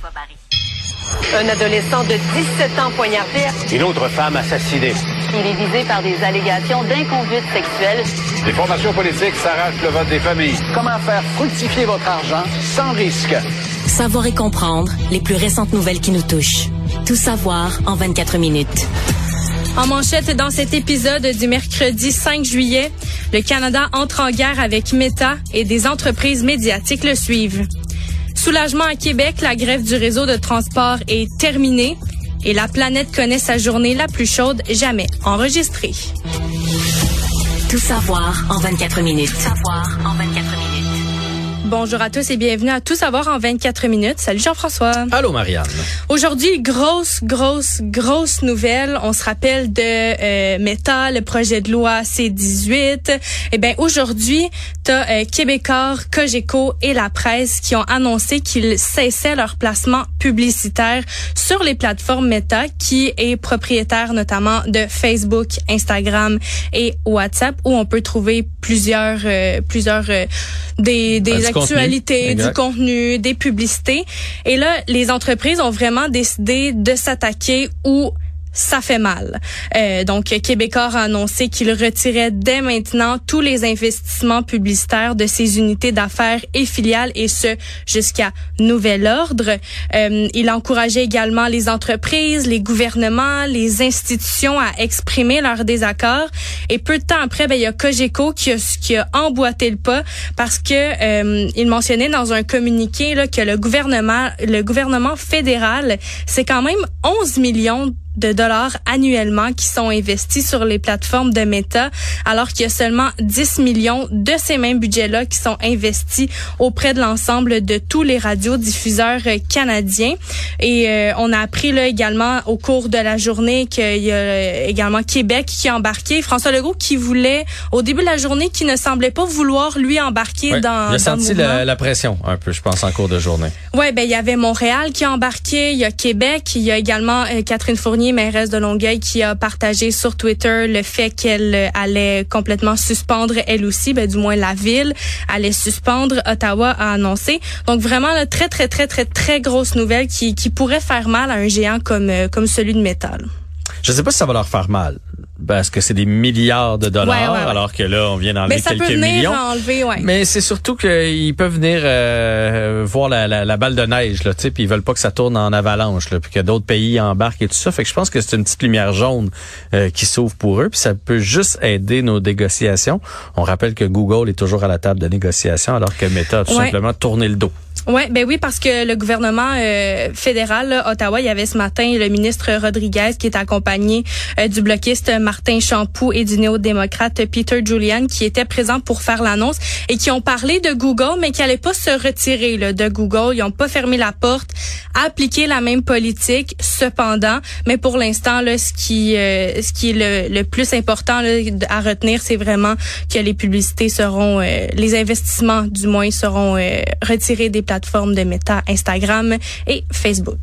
François Barry. Un adolescent de 17 ans poignardé. Une autre femme assassinée. Il est visé par des allégations d'inconduite sexuelle. Les formations politiques s'arrachent le vote des familles. Comment faire fructifier votre argent sans risque? Savoir et comprendre les plus récentes nouvelles qui nous touchent. Tout savoir en 24 minutes. En manchette dans cet épisode du mercredi 5 juillet, le Canada entre en guerre avec Meta et des entreprises médiatiques le suivent. Soulagement à Québec, la grève du réseau de transport est terminée et la planète connaît sa journée la plus chaude jamais enregistrée. Tout savoir en 24 minutes. Tout savoir en 24 minutes. Bonjour à tous et bienvenue à Tout savoir en 24 minutes. Salut Jean-François. Allô Marianne. Aujourd'hui, grosse, grosse, grosse nouvelle. On se rappelle de euh, Meta, le projet de loi C-18. Eh bien, aujourd'hui, tu as euh, Québécois, Cogeco et la presse qui ont annoncé qu'ils cessaient leur placement publicitaire sur les plateformes Meta, qui est propriétaire notamment de Facebook, Instagram et WhatsApp, où on peut trouver plusieurs, euh, plusieurs euh, des, des Du contenu. des publicités. Et là, les entreprises ont vraiment décidé de s'attaquer où ça fait mal. Euh, donc, Québécois a annoncé qu'il retirait dès maintenant tous les investissements publicitaires de ses unités d'affaires et filiales, et ce, jusqu'à nouvel ordre. Euh, il encourageait également les entreprises, les gouvernements, les institutions à exprimer leur désaccord. Et peu de temps après, ben, il y a Cogeco qui a, qui a emboîté le pas parce que euh, il mentionnait dans un communiqué là, que le gouvernement, le gouvernement fédéral, c'est quand même 11 millions de dollars annuellement qui sont investis sur les plateformes de Meta, alors qu'il y a seulement 10 millions de ces mêmes budgets-là qui sont investis auprès de l'ensemble de tous les radiodiffuseurs euh, canadiens. Et euh, on a appris là également au cours de la journée qu'il y a euh, également Québec qui a embarqué. François Legault qui voulait, au début de la journée, qui ne semblait pas vouloir lui embarquer dans, il a dans senti la pression un peu, je pense, en cours de journée. Ouais, ben il y avait Montréal qui a embarqué, il y a Québec, il y a également euh, Catherine Fournier, mairesse de Longueuil, qui a partagé sur Twitter le fait qu'elle euh, allait complètement suspendre elle aussi, ben du moins la ville allait suspendre. Ottawa a annoncé. Donc vraiment là, très très très très très grosse nouvelle qui qui pourrait faire mal à un géant comme euh, comme celui de métal. Je sais pas si ça va leur faire mal, parce que c'est des milliards de dollars, Ouais, ouais, ouais. alors que là, on vient d'enlever Mais ça quelques peut venir millions. enlever. Mais c'est surtout qu'ils peuvent venir euh, voir la, la, la balle de neige, là, tu sais, puis ils veulent pas que ça tourne en avalanche, là, puis que d'autres pays embarquent et tout ça. Fait que je pense que c'est une petite lumière jaune euh, qui s'ouvre pour eux, puis ça peut juste aider nos négociations. On rappelle que Google est toujours à la table de négociation, alors que Meta a tout simplement tourné le dos. Ouais, ben oui, parce que le gouvernement euh, fédéral, là, Ottawa, il y avait ce matin le ministre Rodriguez qui est accompagné euh, du bloquiste Martin Champoux et du néo-démocrate Peter Julian qui étaient présents pour faire l'annonce et qui ont parlé de Google, mais qui n'allaient pas se retirer là, de Google. Ils ont pas fermé la porte à appliquer la même politique, cependant. Mais pour l'instant, là, ce qui, euh, ce qui est le, le plus important là, à retenir, c'est vraiment que les publicités seront, euh, les investissements du moins seront euh, retirés des plateformes de Meta, Instagram et Facebook.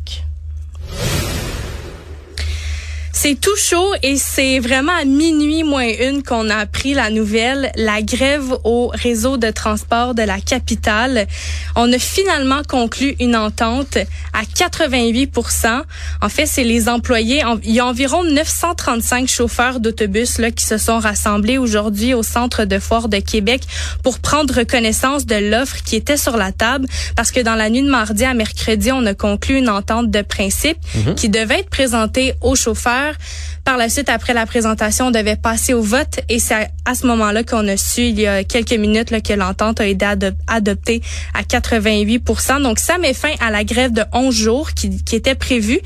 C'est tout chaud et c'est vraiment à minuit moins une qu'on a appris la nouvelle, la grève au réseau de transport de la capitale. On a finalement conclu une entente à 88% En fait, c'est les employés. Il y a environ 935 chauffeurs d'autobus là qui se sont rassemblés aujourd'hui au centre de foire de Québec pour prendre connaissance de l'offre qui était sur la table parce que dans la nuit de mardi à mercredi, on a conclu une entente de principe qui devait être présentée aux chauffeurs. Par la suite, après la présentation, on devait passer au vote et c'est à, ce moment-là qu'on a su, il y a quelques minutes, que l'entente a été ado- adoptée à 88% Donc, ça met fin à la grève de 11 jours qui, qui était prévue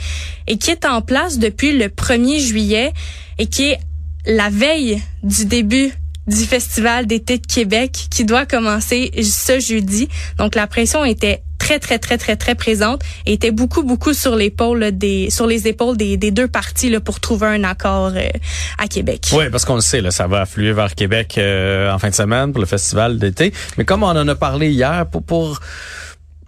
et qui est en place depuis le 1er juillet et qui est la veille du début du Festival d'été de Québec qui doit commencer ce jeudi. Donc, la pression était très, très, très, très, très présente et était beaucoup, beaucoup sur l'épaule des, sur les épaules des, des deux parties là, pour trouver un accord euh, à Québec. Oui, parce qu'on le sait, là, ça va affluer vers Québec euh, en fin de semaine pour le festival d'été. Mais comme on en a parlé hier, pour, pour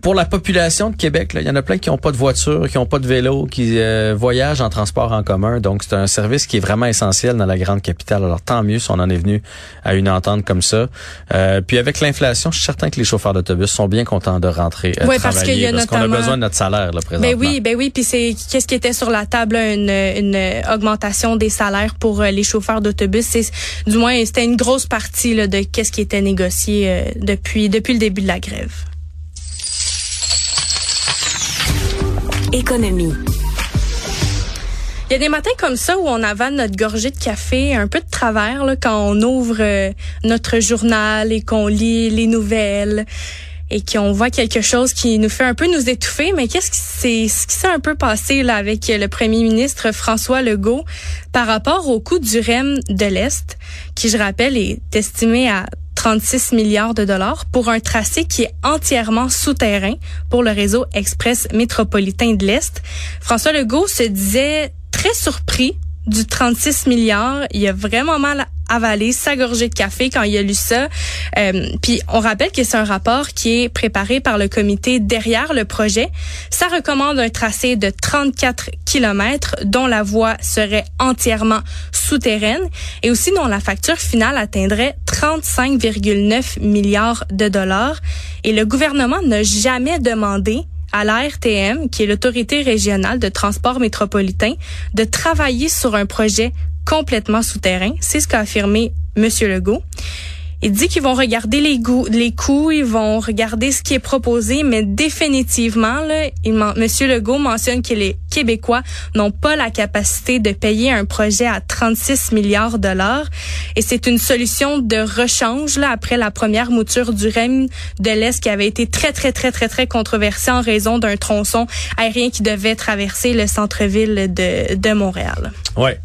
pour la population de Québec, il y en a plein qui n'ont pas de voiture, qui n'ont pas de vélo, qui euh, voyagent en transport en commun. Donc, c'est un service qui est vraiment essentiel dans la grande capitale. Alors, tant mieux si on en est venu à une entente comme ça. Euh, puis, avec l'inflation, je suis certain que les chauffeurs d'autobus sont bien contents de rentrer euh, Oui, travailler. parce qu'il y a parce qu'on a besoin de notre salaire, là, présentement. Ben oui, ben oui, puis c'est qu'est-ce qui était sur la table, là, une, une augmentation des salaires pour euh, les chauffeurs d'autobus? C'est du moins c'était une grosse partie là, de qu'est-ce qui était négocié euh, depuis depuis le début de la grève. Il y a des matins comme ça où on avale notre gorgée de café un peu de travers là, quand on ouvre euh, notre journal et qu'on lit les nouvelles et qu'on voit quelque chose qui nous fait un peu nous étouffer. Mais qu'est-ce qui s'est ce qui s'est un peu passé là avec le premier ministre François Legault par rapport au coût du REM de l'Est, qui je rappelle est estimé à 36 milliards de dollars pour un tracé qui est entièrement souterrain pour le réseau express métropolitain de l'Est. François Legault se disait très surpris du 36 milliards. Il a vraiment mal avalé sa gorgée de café quand il a lu ça. Euh, Puis on rappelle que c'est un rapport qui est préparé par le comité derrière le projet. Ça recommande un tracé de 34 kilomètres dont la voie serait entièrement souterraine et aussi dont la facture finale atteindrait 35,9 milliards de dollars. Et le gouvernement n'a jamais demandé à l'ARTM, qui est l'autorité régionale de transport métropolitain, de travailler sur un projet complètement souterrain. C'est ce qu'a affirmé M. Legault. Il dit qu'ils vont regarder les, goûts, les coûts, ils vont regarder ce qui est proposé, mais définitivement, là, il, men- M. Legault mentionne que les Québécois n'ont pas la capacité de payer un projet à 36 milliards de dollars. Et c'est une solution de rechange là, après la première mouture du REM de l'Est qui avait été très, très, très, très, très controversée en raison d'un tronçon aérien qui devait traverser le centre-ville de, de Montréal. Ouais.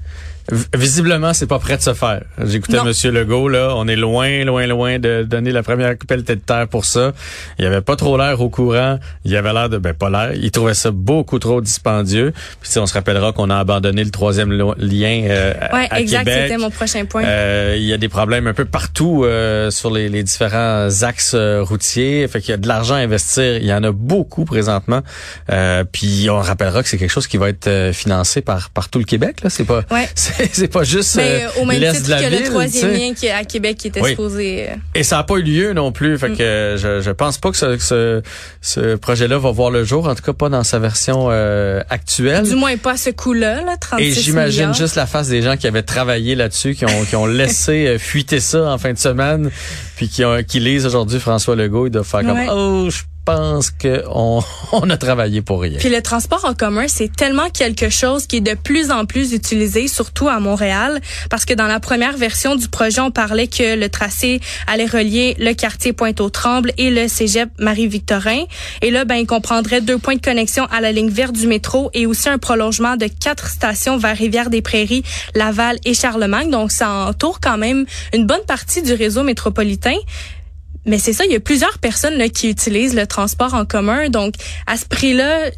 Visiblement, c'est pas prêt de se faire. J'écoutais. Monsieur Legault, là. On est loin, loin, loin de donner la première pelletée de terre pour ça. Il avait pas trop l'air au courant. Il avait l'air de, ben, pas l'air. Il trouvait ça beaucoup trop dispendieux. Puis, on se rappellera qu'on a abandonné le troisième lien, euh, à- Ouais, à exact, Québec. c'était mon prochain point. Euh, il y a des problèmes un peu partout euh, sur les, les différents axes euh, routiers. Fait qu'il y a de l'argent à investir. Il y en a beaucoup présentement. Euh, puis on rappellera que c'est quelque chose qui va être euh, financé par par tout le Québec. Là, c'est pas Ouais. c'est pas juste Mais euh, au même titre de la que ville. le troisième lien qui à Québec qui était Oui. supposé. euh, Et ça n'a pas eu lieu non plus. Fait que euh, je, je pense pas que ce, ce, ce projet-là va voir le jour. En tout cas, pas dans sa version euh, actuelle. Du moins pas à ce coût-là, là, 36 Et j'imagine juste la face des gens qui avaient travaillé là-dessus, qui ont, qui ont laissé fuiter ça en fin de semaine, puis qui, ont, qui lisent aujourd'hui François Legault, ils doivent faire Ouais. comme oh, je pense que on, on a travaillé pour rien. Puis le transport en commun, c'est tellement quelque chose qui est de plus en plus utilisé, surtout à Montréal, parce que dans la première version du projet, on parlait que le tracé allait relier le quartier Pointe-aux-Trembles et le cégep Marie-Victorin. Et là, ben, il comprendrait deux points de connexion à la ligne verte du métro et aussi un prolongement de quatre stations vers Rivière-des-Prairies, Laval et Charlemagne. Donc, ça entoure quand même une bonne partie du réseau métropolitain. Mais c'est ça, il y a plusieurs personnes là, qui utilisent le transport en commun. Donc, à ce prix-là,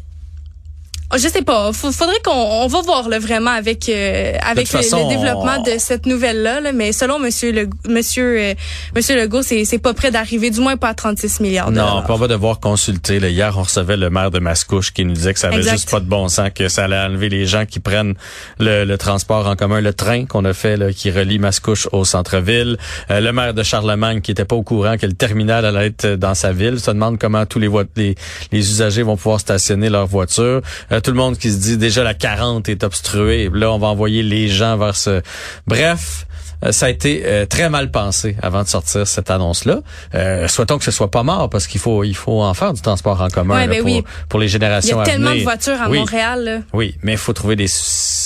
je sais pas. Faudrait qu'on on va voir là, vraiment avec euh, avec le, façon, le développement on- de cette nouvelle-là. là. mais selon Monsieur le Monsieur euh, Monsieur Legault, c'est c'est pas près d'arriver, du moins pas à 36 milliards. de Non, on va devoir consulter. Là, hier, on recevait le maire de Mascouche qui nous disait que ça avait Exact. juste pas de bon sens, que ça allait enlever les gens qui prennent le, le transport en commun, le train qu'on a fait, là, qui relie Mascouche au centre-ville. Euh, le maire de Charlemagne qui était pas au courant que le terminal allait être dans sa ville, se demande comment tous les, les, les usagers vont pouvoir stationner leur voiture. Euh, tout le monde qui se dit déjà la 40 est obstruée. Là, on va envoyer les gens vers ce... Bref, euh, ça a été euh, très mal pensé avant de sortir cette annonce-là. Euh, souhaitons que ce soit pas mort parce qu'il faut il faut en faire du transport en commun Ouais, là, ben pour, oui. pour les Il y générations a à tellement de venir. voitures à Oui. Montréal. là. Oui, mais il faut trouver des,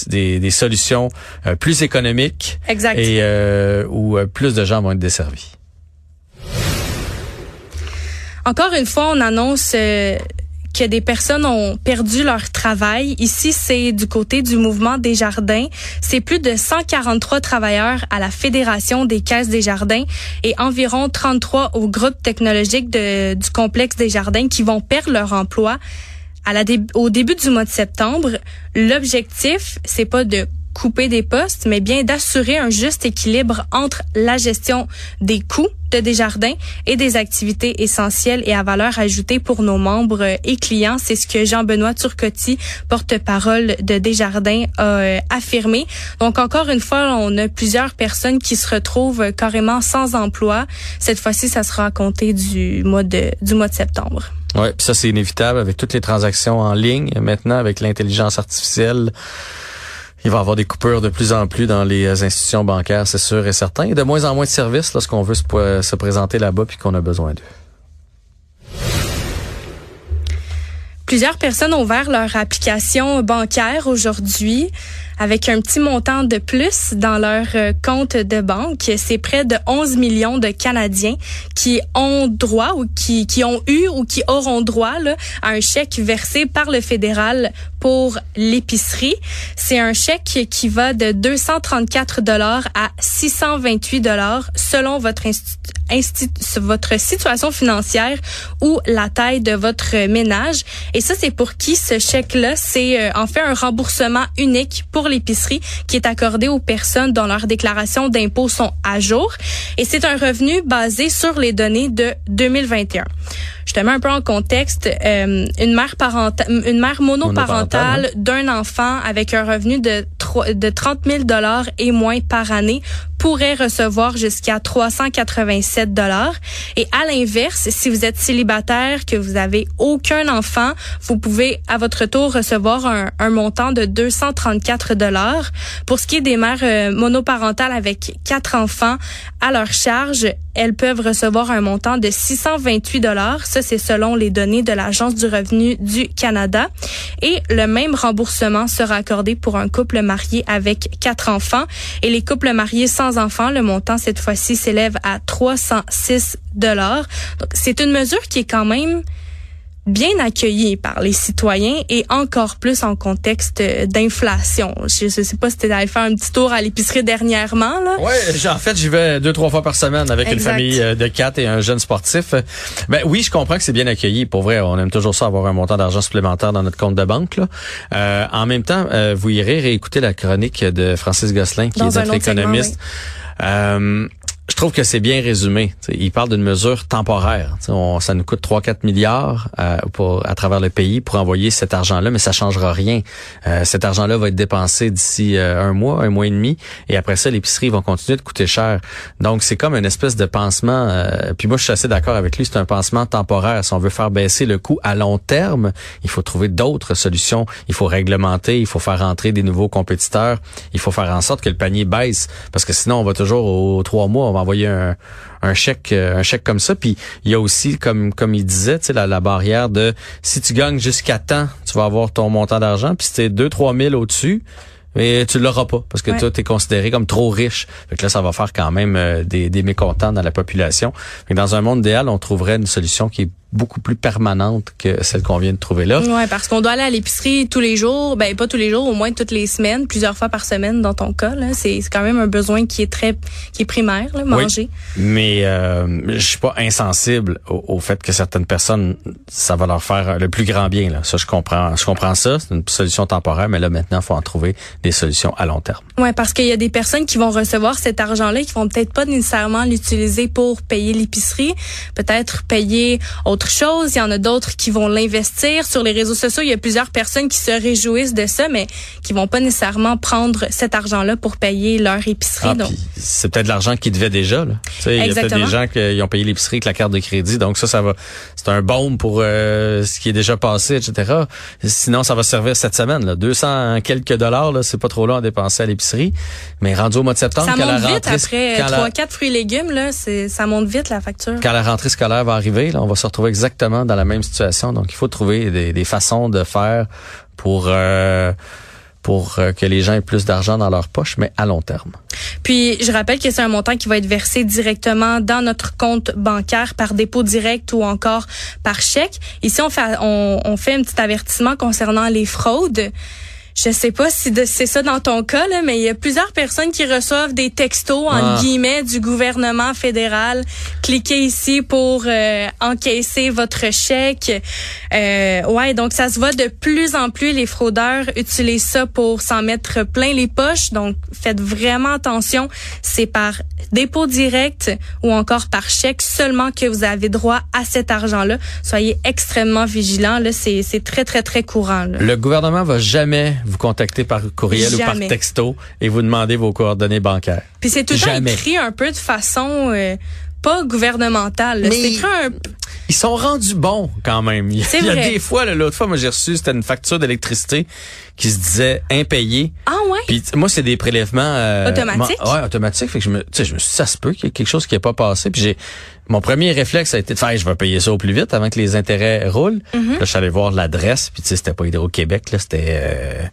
des, des solutions euh, plus économiques Exact. et euh, où plus de gens vont être desservis. Encore une fois, on annonce euh, que des personnes ont perdu leur travail. Ici, c'est du côté du mouvement des jardins. C'est plus de 143 travailleurs à la Fédération des caisses des jardins et environ 33 au groupe technologique du complexe des jardins qui vont perdre leur emploi à la au début du mois de septembre. L'objectif, c'est pas de couper des postes, mais bien d'assurer un juste équilibre entre la gestion des coûts de Desjardins et des activités essentielles et à valeur ajoutée pour nos membres et clients. C'est ce que Jean-Benoît Turcotti, porte-parole de Desjardins, a euh, affirmé. Donc encore une fois, on a plusieurs personnes qui se retrouvent carrément sans emploi. Cette fois-ci, ça sera à compter du mois de, du mois de septembre. Oui, ça c'est inévitable avec toutes les transactions en ligne. Maintenant, avec l'intelligence artificielle, il va y avoir des coupures de plus en plus dans les euh, institutions bancaires, c'est sûr et certain. Et de moins en moins de services lorsqu'on veut se, se présenter là-bas puis qu'on a besoin d'eux. Plusieurs personnes ont ouvert leur application bancaire aujourd'hui avec un petit montant de plus dans leur euh, compte de banque. C'est près de 11 millions de Canadiens qui ont droit ou qui, qui ont eu ou qui auront droit là, à un chèque versé par le fédéral pour l'épicerie. C'est un chèque qui va de 234 dollars à 628 dollars selon votre votre situation financière ou la taille de votre ménage. Et ça, c'est pour qui ce chèque-là? C'est euh, en fait un remboursement unique pour l'épicerie qui est accordé aux personnes dont leurs déclarations d'impôts sont à jour. Et c'est un revenu basé sur les données de 2021. Je te mets un peu en contexte. Euh, une mère parentale, une mère monoparentale d'un enfant avec un revenu de de 30 000 dollars et moins par année pourrait recevoir jusqu'à 387 dollars. Et à l'inverse, si vous êtes célibataire, que vous avez aucun enfant, vous pouvez à votre tour recevoir un, montant de 234 dollars. Pour ce qui est des mères euh, monoparentales avec quatre enfants à leur charge, elles peuvent recevoir un montant de 628 dollars. Ça, c'est selon les données de l'Agence du revenu du Canada. Et le même remboursement sera accordé pour un couple marié avec quatre enfants. Et les couples mariés sans enfants, le montant cette fois-ci s'élève à 306 dollars. C'est une mesure qui est quand même bien accueilli par les citoyens et encore plus en contexte d'inflation. Je, ne sais pas si tu allé faire un petit tour à l'épicerie dernièrement. Là. Ouais, en fait, j'y vais deux, trois fois par semaine avec une famille euh, de quatre et un jeune sportif. Ben oui, je comprends que c'est bien accueilli. Pour vrai, on aime toujours ça, avoir un montant d'argent supplémentaire dans notre compte de banque. Là. Euh, en même temps, euh, vous irez réécouter la chronique de Francis Gosselin, qui est notre économiste. Euh, je trouve que c'est bien résumé. il parle d'une mesure temporaire. ça nous coûte 3-4 milliards euh, pour, à travers le pays pour envoyer cet argent-là, mais ça changera rien. Euh, cet argent-là va être dépensé d'ici euh, un mois, un mois et demi, et après ça, l'épicerie va continuer de coûter cher. Donc, c'est comme une espèce de pansement. puis moi, je suis assez d'accord avec lui. C'est un pansement temporaire. Si on veut faire baisser le coût à long terme, il faut trouver d'autres solutions. Il faut réglementer, il faut faire entrer des nouveaux compétiteurs. Il faut faire en sorte que le panier baisse, parce que sinon, on va toujours aux trois mois envoyer un, un chèque euh, un chèque comme ça puis il y a aussi comme comme il disait tu sais la, la, barrière de si tu gagnes jusqu'à temps tu vas avoir ton montant d'argent puis si t'es 2 3 000 au-dessus mais tu l'auras pas parce que toi tu es considéré comme trop riche. Fait que là ça va faire quand même euh, des, des mécontents dans la population. Fait dans un monde idéal, on trouverait une solution qui est beaucoup plus permanente que celle qu'on vient de trouver là. Ouais, parce qu'on doit aller à l'épicerie tous les jours, ben pas tous les jours, au moins toutes les semaines, plusieurs fois par semaine dans ton cas là, c'est quand même un besoin qui est très qui est primaire là, manger. Oui, mais euh, je suis pas insensible au, fait que certaines personnes ça va leur faire le plus grand bien là. Ça je comprends, je comprends ça, c'est une solution temporaire mais là maintenant il faut en trouver des solutions à long terme. Ouais, parce qu'il y a des personnes qui vont recevoir cet argent là qui vont peut-être pas nécessairement l'utiliser pour payer l'épicerie, peut-être payer autre chose. Il y en a d'autres qui vont l'investir. Sur les réseaux sociaux, il y a plusieurs personnes qui se réjouissent de ça, mais qui vont pas nécessairement prendre cet argent-là pour payer leur épicerie. Ah, c'est peut-être de l'argent qu'ils devaient déjà. Là. Il y a peut-être des gens qui ont payé l'épicerie avec la carte de crédit. Donc ça, ça va. C'est un baume pour euh, ce qui est déjà passé, etc. Sinon, ça va servir cette semaine. Là. 200 quelques dollars, là, c'est pas trop long à dépenser à l'épicerie. Mais rendu au mois de septembre, ça monte vite après trois, quatre fruits et légumes, là, ça monte vite la facture. Quand la rentrée scolaire va arriver, là, on va se retrouver exactement dans la même situation. Donc, il faut trouver des, des façons de faire pour euh, pour euh, que les gens aient plus d'argent dans leur poche, mais à long terme. Puis, je rappelle que c'est un montant qui va être versé directement dans notre compte bancaire par dépôt direct ou encore par chèque. Ici, on fait, on, on fait un petit avertissement concernant les fraudes. Je sais pas si c'est ça dans ton cas, là, mais il y a plusieurs personnes qui reçoivent des textos, Ah. en guillemets, du gouvernement fédéral. Cliquez ici pour euh, encaisser votre chèque. Euh, ouais, donc ça se voit de plus en plus. Les fraudeurs utilisent ça pour s'en mettre plein les poches. Donc, faites vraiment attention. C'est par dépôt direct ou encore par chèque seulement que vous avez droit à cet argent-là. Soyez extrêmement vigilants. Là, c'est très, très, très courant. Là. Le gouvernement va jamais vous contacter par courriel ou par texto et vous demander vos coordonnées bancaires. Puis c'est tout le temps Jamais. écrit un peu de façon euh, pas gouvernementale. C'est un Ils sont rendus bons quand même. Il y a, C'est il y a vrai. des fois, l'autre fois, moi j'ai reçu, c'était une facture d'électricité qui se disait impayée. Ah ouais? Puis moi, c'est des prélèvements euh, Automatiques? ouais, automatiques. Fait que je me, tu sais, je me ça se peut qu'il y ait quelque chose qui n'est pas passé. Puis j'ai, mon premier réflexe a été de faire, je vais payer ça au plus vite avant que les intérêts roulent. Mm-hmm. Là, je suis allé voir l'adresse. Puis tu sais, c'était pas Hydro-Québec, là, c'était. Euh,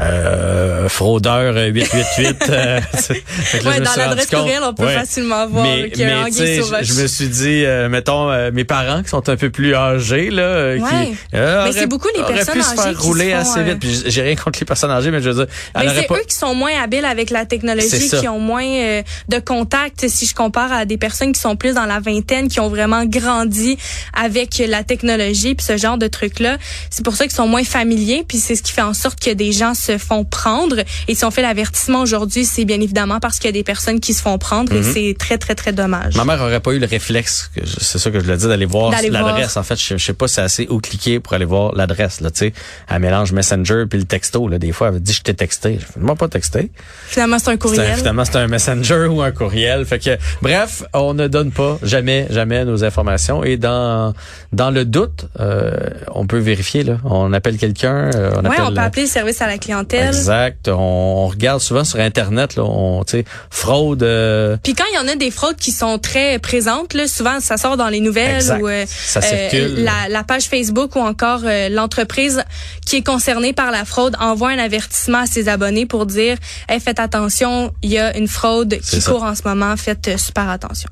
euh, fraudeur euh, 888. euh, là, Ouais, dans l'adresse courriel, on peut Ouais. facilement voir mais, qu'il y a mais, un je, me suis dit, euh, mettons, euh, mes parents qui sont un peu plus âgés, là, euh, Ouais. qui euh, Mais c'est beaucoup les personnes pu se âgées faire qui rouler se font, assez euh, vite. Puis j'ai rien contre les personnes âgées, mais je veux dire, Mais c'est pas... eux qui sont moins habiles avec la technologie, qui ont moins euh, de contact. Si je compare à des personnes qui sont plus dans la vingtaine, qui ont vraiment grandi avec la technologie, puis ce genre de trucs-là, c'est pour ça qu'ils sont moins familiers. Puis c'est ce qui fait en sorte que des gens se font prendre. Et si on fait l'avertissement aujourd'hui, c'est bien évidemment parce qu'il y a des personnes qui se font prendre. Et c'est très très très dommage. Ma mère aurait pas eu le réflexe, c'est ça que je le dis, d'aller voir l'adresse. En fait, je, je sais pas si c'est assez où cliquer pour aller voir l'adresse. Là, tu sais, elle mélange Messenger puis le texto. Là, des fois, elle dit je t'ai texté. Je fais moi pas texté. Finalement, c'est un courriel. finalement, c'est un Messenger ou un courriel. Fait que, bref, on ne donne pas jamais, jamais nos informations. Et dans dans le doute, euh, on peut vérifier. Là, on appelle quelqu'un. euh, on Ouais, appelle. on peut appeler le service à la clientèle. Exact. On, on regarde souvent sur Internet. Là, on, tu sais, fraude. euh, Puis quand il y en a des fraudes qui sont très présentes, là, souvent ça sort dans les nouvelles Exact. ou euh, Ça circule. la, la page Facebook ou encore euh, l'entreprise qui est concernée par la fraude envoie un avertissement à ses abonnés pour dire hey, faites attention, il y a une fraude qui ça. court en ce moment, faites euh, super attention.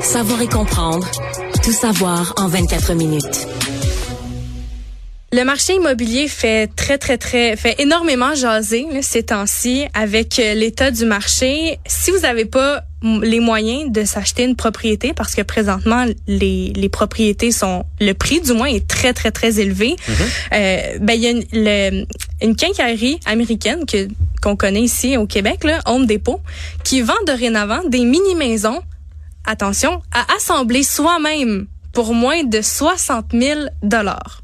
Savoir et comprendre. Tout savoir en 24 minutes. Le marché immobilier fait très très très fait énormément jaser là, ces temps-ci avec euh, l'état du marché. Si vous n'avez pas les moyens de s'acheter une propriété parce que présentement les, les propriétés sont le prix du moins est très très très élevé. Euh, ben il y a une, le- une quincaillerie américaine que qu'on connaît ici au Québec là, Home Depot, qui vend dorénavant des mini maisons. Attention à assembler soi-même pour moins de 60 000 dollars.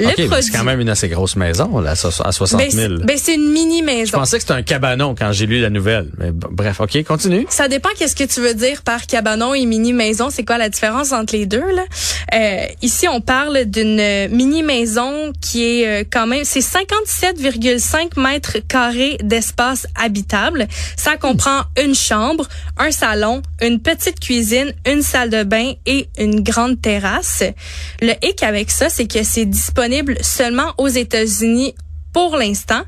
Le OK, mais produit. c'est quand même une assez grosse maison, là, à so- à 60 Ben, 000. c'est ben, c'est une mini Je maison. pensais que c'était un cabanon quand j'ai lu la nouvelle. Mais bref, OK, continue. Ça dépend qu'est-ce que tu veux dire par cabanon et mini maison. C'est quoi la différence entre les deux là? Euh, Ici, on parle d'une mini maison qui est euh, quand même c'est 57,5 mètres carrés d'espace habitable. Ça comprend une chambre, un salon, une petite cuisine, une salle de bain et une grande terrasse. Le hic avec ça, c'est que c'est disponible seulement aux États-Unis pour l'instant.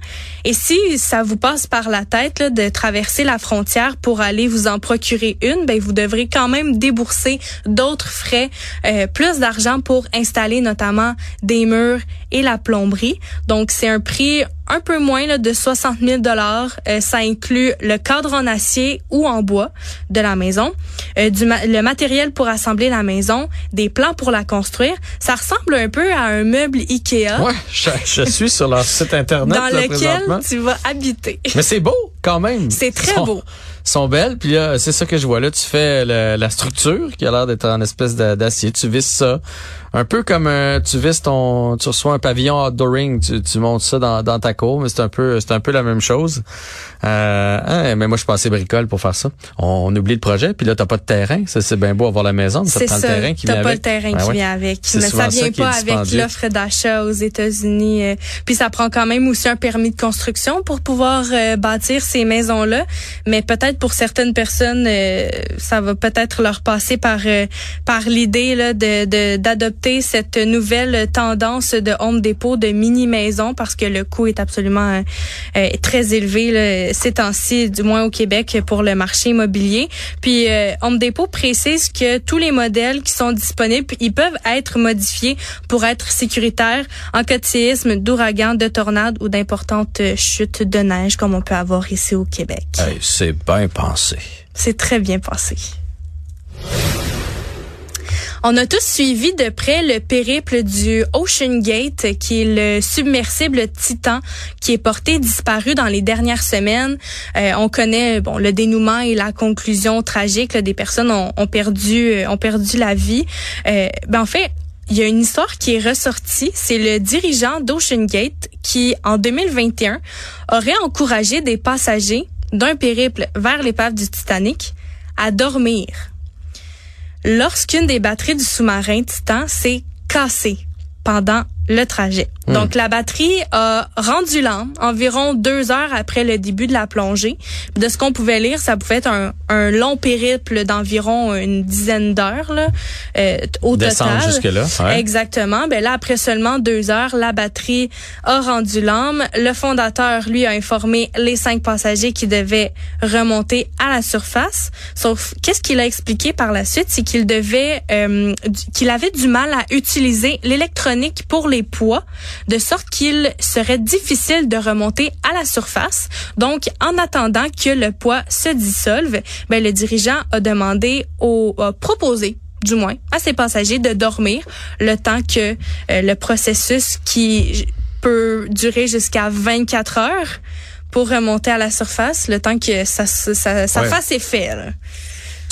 Et si ça vous passe par la tête de traverser la frontière pour aller vous en procurer une, ben vous devrez quand même débourser d'autres frais, euh, plus d'argent pour installer notamment des murs et la plomberie. Donc c'est un prix un peu moins là, de 60 000 dollars. ça inclut le cadre en acier ou en bois de la maison, euh, du ma- le matériel pour assembler la maison, des plans pour la construire. Ça ressemble un peu à un meuble Ikea Ouais, je, je suis sur leur site Internet dans là, lequel tu vas habiter. Mais c'est beau quand même. C'est très Sont- beau. sont belles. Puis là, c'est ça que je vois là. Tu fais le- la structure qui a l'air d'être en espèce d'a- d'acier. Tu visses ça. Un peu comme euh, tu visses ton, tu reçois un pavillon outdooring, tu, tu montes ça dans, dans ta cour, mais c'est un peu, c'est un peu la même chose. Euh, hein, mais moi, je suis passé bricole pour faire ça. On, on oublie le projet, puis là, t'as pas de terrain. Ça, c'est bien beau avoir la maison, mais ça C'est prend ça. le terrain qui T'as vient pas avec. le terrain Ben qui ouais. vient avec. Mais ça vient pas avec l'offre d'achat aux États-Unis. euh, Puis ça prend quand même aussi un permis de construction pour pouvoir euh, bâtir ces maisons-là. Mais peut-être pour certaines personnes, euh, ça va peut-être leur passer par euh, par l'idée là de d'adopter cette nouvelle tendance de Home Depot de mini maison parce que le coût est absolument euh, très élevé là, ces temps-ci, du moins au Québec pour le marché immobilier. Puis Home Depot précise que tous les modèles qui sont disponibles, ils peuvent être modifiés pour être sécuritaires en cas de séisme, d'ouragan, de tornade ou d'importantes chutes de neige comme on peut avoir ici au Québec. c'est bien pensé. C'est très bien pensé. On a tous suivi de près le périple du Ocean Gate, qui est le submersible Titan qui est porté disparu dans les dernières semaines. Euh, on connaît bon le dénouement et la conclusion tragique. des personnes ont, perdu euh, ont perdu la vie. Euh, ben en fait, il y a une histoire qui est ressortie. C'est le dirigeant d'Ocean Gate qui, en 2021, aurait encouragé des passagers d'un périple vers l'épave du Titanic à dormir. Lorsqu'une des batteries du sous-marin Titan s'est cassée pendant le trajet. Hmm. Donc la batterie a rendu l'âme environ deux heures après le début de la plongée. De ce qu'on pouvait lire, ça pouvait être un, un long périple d'environ une dizaine d'heures là, euh, au Descendre total. jusque là. Exactement. Ben là après seulement deux heures, la batterie a rendu l'âme. Le fondateur lui a informé les cinq passagers qui devaient remonter à la surface. Sauf qu'est-ce qu'il a expliqué par la suite, c'est qu'il devait euh, qu'il avait du mal à utiliser l'électronique pour les poids de sorte qu'il serait difficile de remonter à la surface. Donc, en attendant que le poids se dissolve, ben, le dirigeant a demandé au, a proposé du moins à ses passagers de dormir le temps que euh, le processus qui peut durer jusqu'à 24 heures pour remonter à la surface, le temps que ça, ça, ça fasse effet. Là.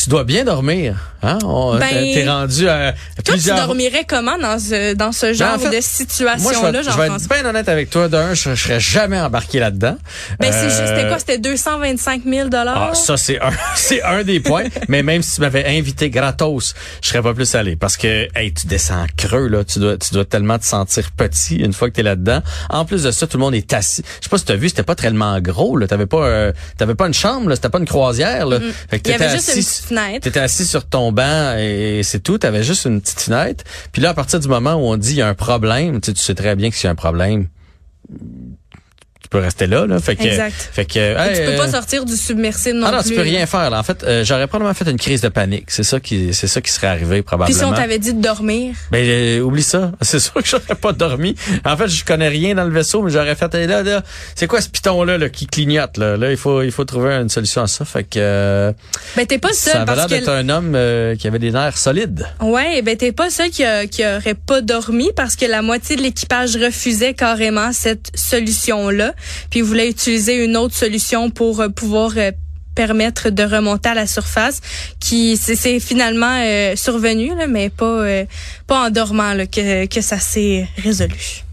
Tu dois bien dormir. Hein? ben, T'es rendu à toi, tu dormirais comment dans ce, dans ce ben, genre de situation-là, Je vais être bien honnête avec toi. D'un, je, je serais jamais embarqué là-dedans. Ben, euh, c'était quoi? C'était 225 000 Ah, ça, c'est un, c'est un des points. Mais même si tu m'avais invité gratos, je serais pas plus allé. Parce que, hey, tu descends creux, là. Tu dois, tu dois tellement te sentir petit une fois que t'es là-dedans. En plus de ça, tout le monde est assis. Je sais pas si t'as vu, c'était pas tellement gros, là. T'avais pas, euh, t'avais pas une chambre, là. C'était pas une croisière, là. Mm. Fait que T'étais assis sur ton banc et c'est tout. T'avais juste une petite fenêtre. Puis là, à partir du moment où on dit il y a un problème, tu sais, très bien que a un problème, peux rester là, là. Fait que, exact. Fait que, tu peux pas sortir du submersible non ah non, plus. tu peux rien faire. Là. En fait, euh, j'aurais probablement fait une crise de panique. C'est ça qui, c'est ça qui serait arrivé probablement. Puis si on t'avait dit de dormir? Ben euh, oublie ça. C'est sûr que j'aurais pas dormi. En fait, je connais rien dans le vaisseau, mais j'aurais fait là, là. C'est quoi ce piton là, là, qui clignote là? Là, il faut, il faut trouver une solution à ça. Fait que. Euh, ben t'es pas seul ça avait l'air d'être un homme qui avait des nerfs solides. Ouais, ben t'es pas seul qui, a, qui aurait pas dormi parce que la moitié de l'équipage refusait carrément cette solution là, puis voulait utiliser une autre solution pour euh, pouvoir euh, permettre de remonter à la surface qui c'est finalement euh, survenu mais pas pas en dormant que, que ça s'est résolu.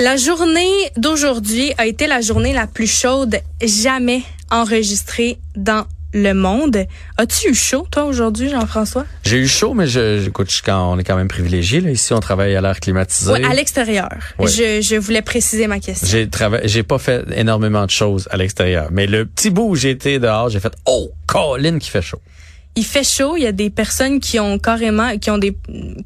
La journée d'aujourd'hui a été la journée la plus chaude jamais enregistrée dans le monde. As-tu eu chaud, toi, aujourd'hui, Jean-François? J'ai eu chaud, mais je, écoute, quand on est quand même privilégié. Là. Ici, on travaille à l'air climatisé. Oui, à l'extérieur. Je, je voulais préciser ma question. J'ai travaillé, j'ai pas fait énormément de choses à l'extérieur. Mais le petit bout où j'ai été dehors, j'ai fait, oh, Colin qui fait chaud il fait chaud, il y a des personnes qui ont carrément qui ont des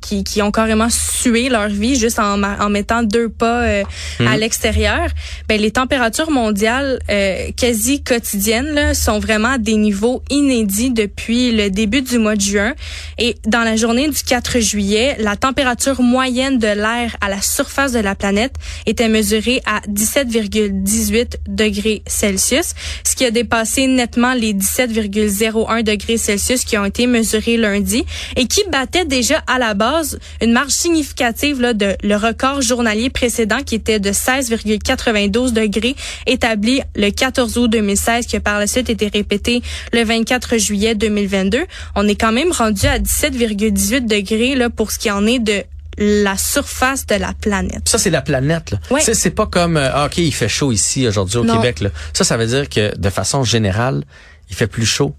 qui, qui ont carrément sué leur vie juste en, en mettant deux pas euh, à mhm. l'extérieur. Ben les températures mondiales euh, quasi quotidiennes là, sont vraiment à des niveaux inédits depuis le début du mois de juin et dans la journée du 4 juillet, la température moyenne de l'air à la surface de la planète était mesurée à 17,18 degrés Celsius, ce qui a dépassé nettement les 17,01 degrés Celsius qui ont été mesurés lundi et qui battaient déjà à la base une marge significative là, de le record journalier précédent qui était de 16,92 degrés établi le 14 août 2016 qui a par la suite été répété le 24 juillet 2022. On est quand même rendu à 17,18 degrés là pour ce qui en est de la surface de la planète. Ça, c'est la planète. Là. Ouais. C'est pas comme, euh, OK, il fait chaud ici aujourd'hui au Québec. Là. Ça, ça veut dire que de façon générale, il fait plus chaud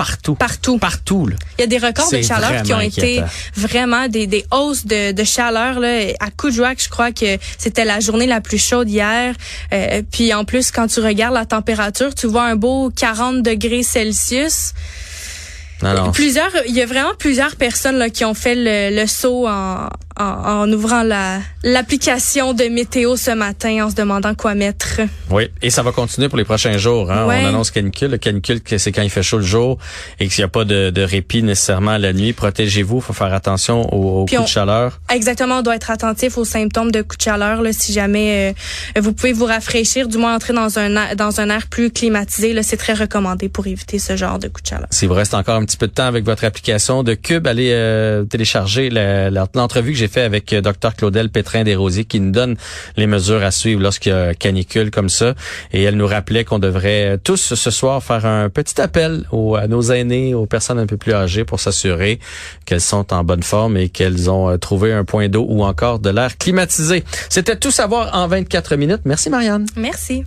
partout. Partout. Partout. Là. Il y a des records de chaleur qui ont été vraiment des, des hausses de, de chaleur. Là. À Coudjouac, je crois que c'était la journée la plus chaude hier. Euh, puis en plus, quand tu regardes la température, tu vois un beau 40 degrés Celsius. Non, non. Plusieurs, il y a vraiment plusieurs personnes là, qui ont fait le, le saut en, en, en ouvrant la l'application de météo ce matin en se demandant quoi mettre. Oui, et ça va continuer pour les prochains jours. Hein? Ouais. On annonce canicule. Le canicule, c'est quand il fait chaud le jour et qu'il n'y a pas de, de répit nécessairement la nuit. Protégez-vous, faut faire attention aux, aux coups on- de chaleur. Exactement, on doit être attentif aux symptômes de coup de chaleur. Là, si jamais euh, vous pouvez vous rafraîchir, du moins entrer dans un dans un air plus climatisé, là, c'est très recommandé pour éviter ce genre de coup de chaleur. S'il vous reste encore un petit peu de temps avec votre application de Cube, allez euh, télécharger l'entrevue que j'ai fait avec euh, Dr Claudel Pétrin Desrosiers qui nous donne les mesures à suivre lorsqu'il y a canicule comme ça. Et elle nous rappelait qu'on devrait euh, tous ce soir faire un petit appel aux, à nos aînés, aux personnes un peu plus âgées pour s'assurer qu'elles sont en bonne forme et qu'elles ont euh, trouvé un point d'eau ou encore de l'air climatisé. C'était tout savoir en 24 minutes. Merci Marianne. Merci.